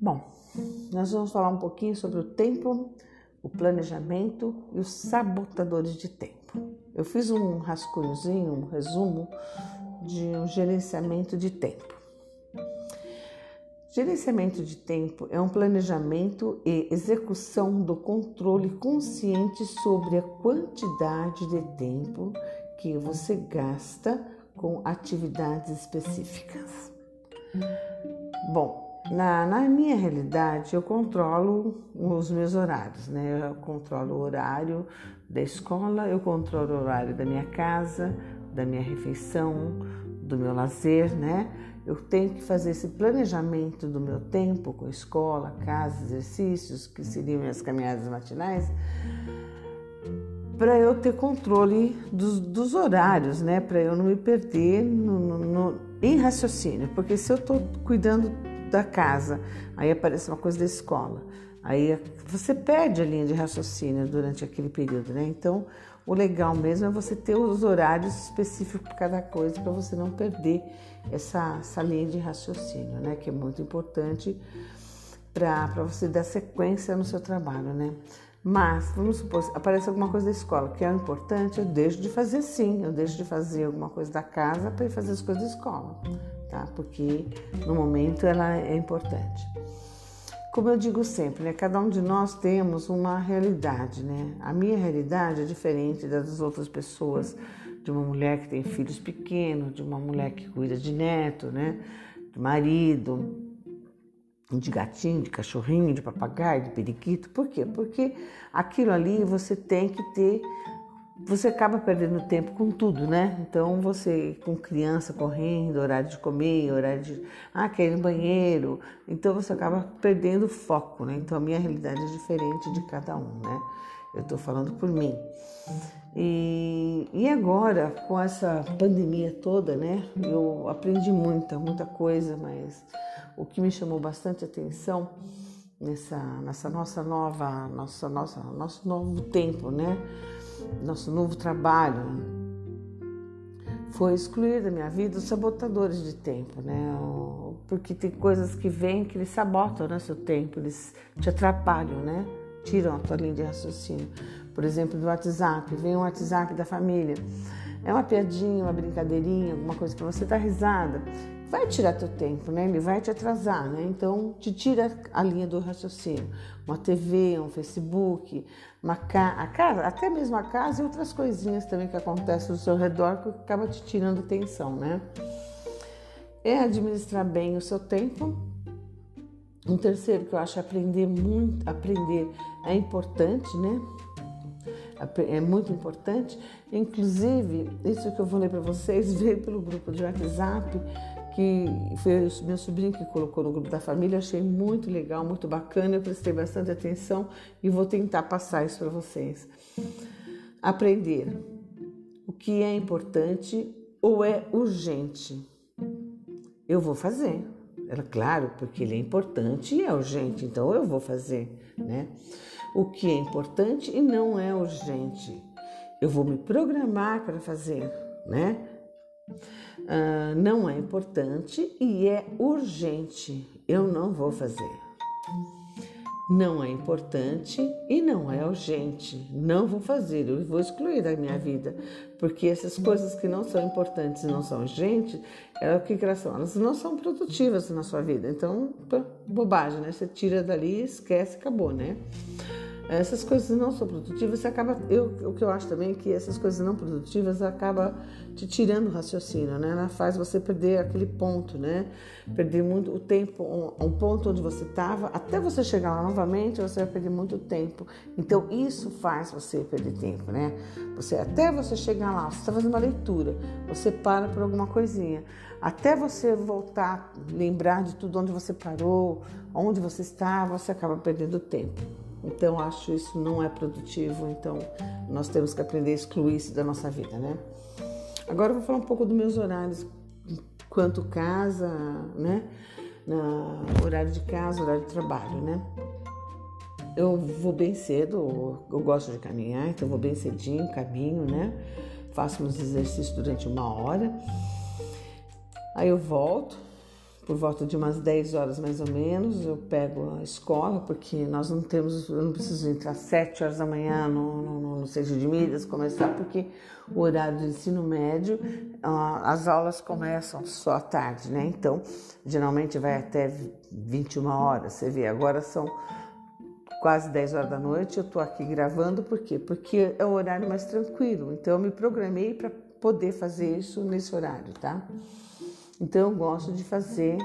Bom, nós vamos falar um pouquinho sobre o tempo, o planejamento e os sabotadores de tempo. Eu fiz um rascunhozinho, um resumo de um gerenciamento de tempo. Gerenciamento de tempo é um planejamento e execução do controle consciente sobre a quantidade de tempo que você gasta com atividades específicas. Bom, na, na, minha realidade, eu controlo os meus horários, né? Eu controlo o horário da escola, eu controlo o horário da minha casa, da minha refeição, do meu lazer, né? Eu tenho que fazer esse planejamento do meu tempo com escola, casa, exercícios, que seriam minhas caminhadas matinais, para eu ter controle dos, dos horários, né? Para eu não me perder no, no, no, em raciocínio, porque se eu estou cuidando da casa, aí aparece uma coisa da escola, aí você perde a linha de raciocínio durante aquele período, né? Então, o legal mesmo é você ter os horários específicos para cada coisa para você não perder essa, essa linha de raciocínio, né? Que é muito importante para você dar sequência no seu trabalho, né? Mas, vamos supor, aparece alguma coisa da escola que é importante, eu deixo de fazer sim, eu deixo de fazer alguma coisa da casa para ir fazer as coisas da escola tá? Porque no momento ela é importante. Como eu digo sempre, né? Cada um de nós temos uma realidade, né? A minha realidade é diferente das outras pessoas, de uma mulher que tem filhos pequenos, de uma mulher que cuida de neto, né? De marido, de gatinho, de cachorrinho, de papagaio, de periquito. Por quê? Porque aquilo ali você tem que ter você acaba perdendo tempo com tudo, né? Então você com criança correndo, horário de comer, horário de ah, quer ir no banheiro, então você acaba perdendo foco, né? Então a minha realidade é diferente de cada um, né? Eu estou falando por mim. E, e agora, com essa pandemia toda, né? Eu aprendi muita, muita coisa, mas o que me chamou bastante atenção nessa, nessa nossa nova, nossa, nossa, nosso novo tempo, né? Nosso novo trabalho foi excluir da minha vida os sabotadores de tempo, né? Porque tem coisas que vêm que eles sabotam né, seu tempo, eles te atrapalham, né? Tiram a tua linha de raciocínio. Por exemplo, do WhatsApp, vem um WhatsApp da família. É uma piadinha, uma brincadeirinha, alguma coisa para você dar risada vai tirar teu tempo, né? Ele vai te atrasar, né? Então te tira a linha do raciocínio. Uma TV, um Facebook, uma ca a casa, até mesmo a casa e outras coisinhas também que acontecem ao seu redor que acaba te tirando atenção, né? É administrar bem o seu tempo. Um terceiro que eu acho aprender muito, aprender é importante, né? É muito importante. Inclusive, isso que eu vou ler para vocês veio pelo grupo de WhatsApp que foi o meu sobrinho que colocou no grupo da família, achei muito legal, muito bacana, eu prestei bastante atenção e vou tentar passar isso para vocês. Aprender o que é importante ou é urgente. Eu vou fazer. Era claro, porque ele é importante e é urgente, então eu vou fazer, né? O que é importante e não é urgente. Eu vou me programar para fazer, né? Uh, não é importante e é urgente. Eu não vou fazer. Não é importante e não é urgente. Não vou fazer, eu vou excluir da minha vida. Porque essas coisas que não são importantes e não são urgentes, é o que elas são? Elas não são produtivas na sua vida. Então, bobagem, né? Você tira dali, esquece, acabou, né? Essas coisas não são produtivas, você acaba. Eu, o que eu acho também é que essas coisas não produtivas acaba te tirando o raciocínio, né? Ela faz você perder aquele ponto, né? Perder muito o tempo, um, um ponto onde você estava, até você chegar lá novamente, você vai perder muito tempo. Então isso faz você perder tempo, né? Você até você chegar lá, você está fazendo uma leitura, você para por alguma coisinha, até você voltar, lembrar de tudo onde você parou, onde você estava, você acaba perdendo tempo. Então acho isso não é produtivo, então nós temos que aprender a excluir isso da nossa vida, né? Agora eu vou falar um pouco dos meus horários quanto casa, né? Na horário de casa, horário de trabalho, né? Eu vou bem cedo, eu gosto de caminhar, então vou bem cedinho, caminho, né? Faço meus exercícios durante uma hora. Aí eu volto, por volta de umas 10 horas mais ou menos, eu pego a escola, porque nós não temos, eu não preciso entrar às 7 horas da manhã no, no, no centro de mídias, começar, porque o horário do ensino médio, as aulas começam só à tarde, né? Então, geralmente vai até 21 horas, você vê, agora são quase 10 horas da noite, eu tô aqui gravando, por quê? Porque é o horário mais tranquilo, então eu me programei para poder fazer isso nesse horário, tá? Então eu gosto de fazer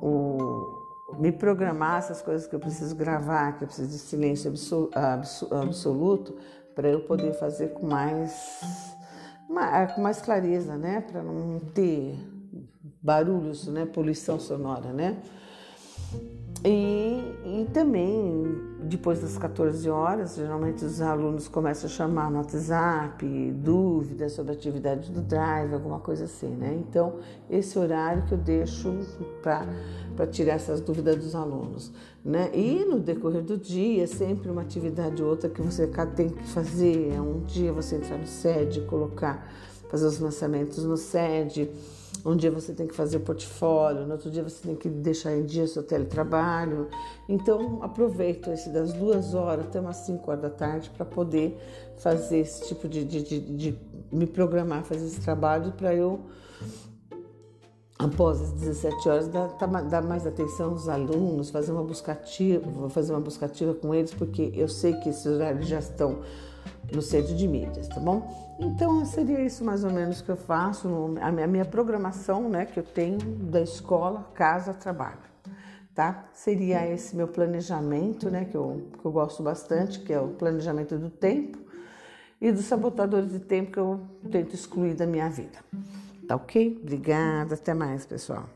o me programar essas coisas que eu preciso gravar, que eu preciso de silêncio absoluto, para eu poder fazer com mais, com mais clareza, né? Para não ter barulhos, né? Poluição sonora, né? E, e também, depois das 14 horas, geralmente os alunos começam a chamar no WhatsApp, dúvidas sobre a atividade do Drive, alguma coisa assim, né? Então, esse horário que eu deixo para tirar essas dúvidas dos alunos, né? E no decorrer do dia, sempre uma atividade ou outra que você tem que fazer. Um dia você entrar no SED, colocar, fazer os lançamentos no SED um dia você tem que fazer portfólio, no outro dia você tem que deixar em dia seu teletrabalho. Então, aproveito esse das duas horas até umas 5 horas da tarde para poder fazer esse tipo de, de, de, de me programar, fazer esse trabalho para eu após as 17 horas, tá dar, mais atenção aos alunos, fazer uma buscativa, fazer uma buscativa com eles, porque eu sei que esses horários já estão no centro de mídias, tá bom? Então seria isso mais ou menos que eu faço, a minha, programação, né, que eu tenho da escola, casa, trabalho, tá? Seria esse meu planejamento, né, que eu, que eu gosto bastante, que é o planejamento do tempo e dos sabotadores de tempo que eu tento excluir da minha vida. Tá ok? Obrigada, até mais, pessoal.